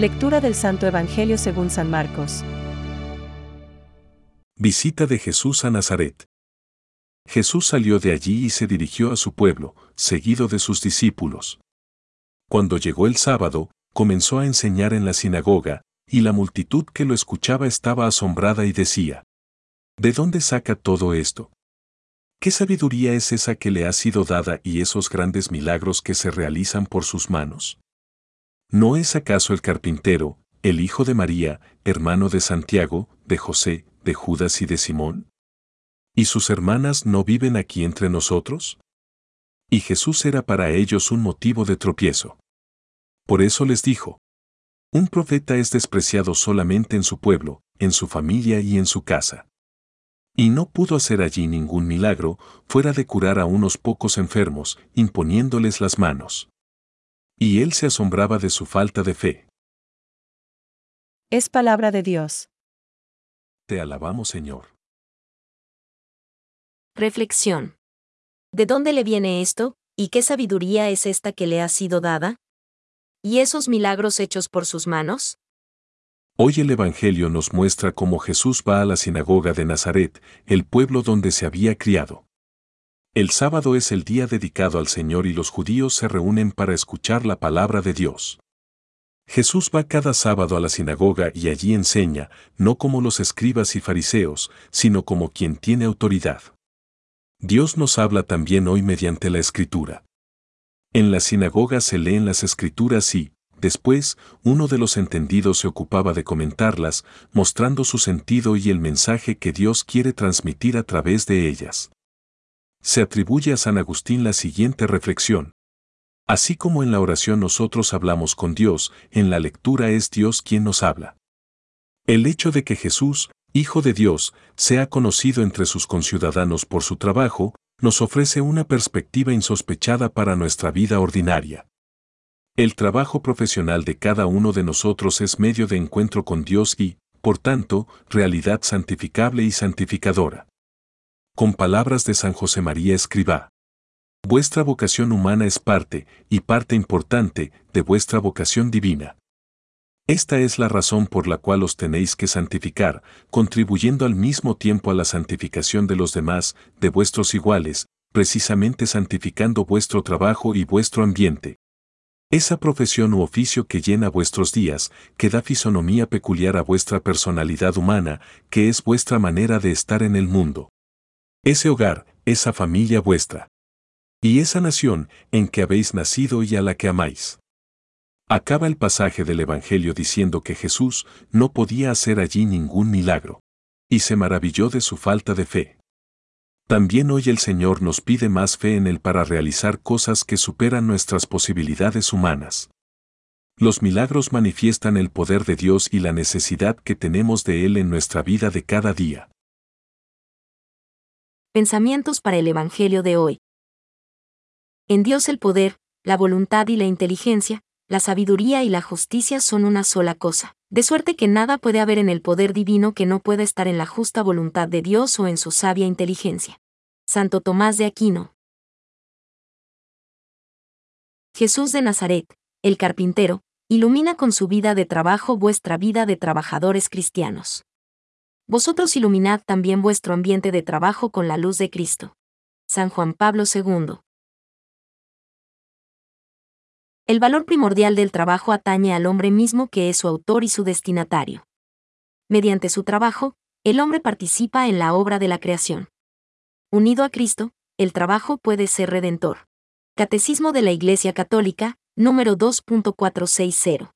Lectura del Santo Evangelio según San Marcos. Visita de Jesús a Nazaret. Jesús salió de allí y se dirigió a su pueblo, seguido de sus discípulos. Cuando llegó el sábado, comenzó a enseñar en la sinagoga, y la multitud que lo escuchaba estaba asombrada y decía, ¿De dónde saca todo esto? ¿Qué sabiduría es esa que le ha sido dada y esos grandes milagros que se realizan por sus manos? ¿No es acaso el carpintero, el hijo de María, hermano de Santiago, de José, de Judas y de Simón? ¿Y sus hermanas no viven aquí entre nosotros? Y Jesús era para ellos un motivo de tropiezo. Por eso les dijo, un profeta es despreciado solamente en su pueblo, en su familia y en su casa y no pudo hacer allí ningún milagro fuera de curar a unos pocos enfermos, imponiéndoles las manos. Y él se asombraba de su falta de fe. Es palabra de Dios. Te alabamos, Señor. Reflexión. ¿De dónde le viene esto, y qué sabiduría es esta que le ha sido dada? ¿Y esos milagros hechos por sus manos? Hoy el Evangelio nos muestra cómo Jesús va a la sinagoga de Nazaret, el pueblo donde se había criado. El sábado es el día dedicado al Señor y los judíos se reúnen para escuchar la palabra de Dios. Jesús va cada sábado a la sinagoga y allí enseña, no como los escribas y fariseos, sino como quien tiene autoridad. Dios nos habla también hoy mediante la escritura. En la sinagoga se leen las escrituras y, Después, uno de los entendidos se ocupaba de comentarlas, mostrando su sentido y el mensaje que Dios quiere transmitir a través de ellas. Se atribuye a San Agustín la siguiente reflexión. Así como en la oración nosotros hablamos con Dios, en la lectura es Dios quien nos habla. El hecho de que Jesús, Hijo de Dios, sea conocido entre sus conciudadanos por su trabajo, nos ofrece una perspectiva insospechada para nuestra vida ordinaria. El trabajo profesional de cada uno de nosotros es medio de encuentro con Dios y, por tanto, realidad santificable y santificadora. Con palabras de San José María Escribá. Vuestra vocación humana es parte, y parte importante, de vuestra vocación divina. Esta es la razón por la cual os tenéis que santificar, contribuyendo al mismo tiempo a la santificación de los demás, de vuestros iguales, precisamente santificando vuestro trabajo y vuestro ambiente, esa profesión u oficio que llena vuestros días, que da fisonomía peculiar a vuestra personalidad humana, que es vuestra manera de estar en el mundo. Ese hogar, esa familia vuestra. Y esa nación en que habéis nacido y a la que amáis. Acaba el pasaje del Evangelio diciendo que Jesús no podía hacer allí ningún milagro. Y se maravilló de su falta de fe. También hoy el Señor nos pide más fe en Él para realizar cosas que superan nuestras posibilidades humanas. Los milagros manifiestan el poder de Dios y la necesidad que tenemos de Él en nuestra vida de cada día. Pensamientos para el Evangelio de hoy. En Dios el poder, la voluntad y la inteligencia, la sabiduría y la justicia son una sola cosa, de suerte que nada puede haber en el poder divino que no pueda estar en la justa voluntad de Dios o en su sabia inteligencia. Santo Tomás de Aquino. Jesús de Nazaret, el carpintero, ilumina con su vida de trabajo vuestra vida de trabajadores cristianos. Vosotros iluminad también vuestro ambiente de trabajo con la luz de Cristo. San Juan Pablo II. El valor primordial del trabajo atañe al hombre mismo que es su autor y su destinatario. Mediante su trabajo, el hombre participa en la obra de la creación. Unido a Cristo, el trabajo puede ser redentor. Catecismo de la Iglesia Católica, número 2.460.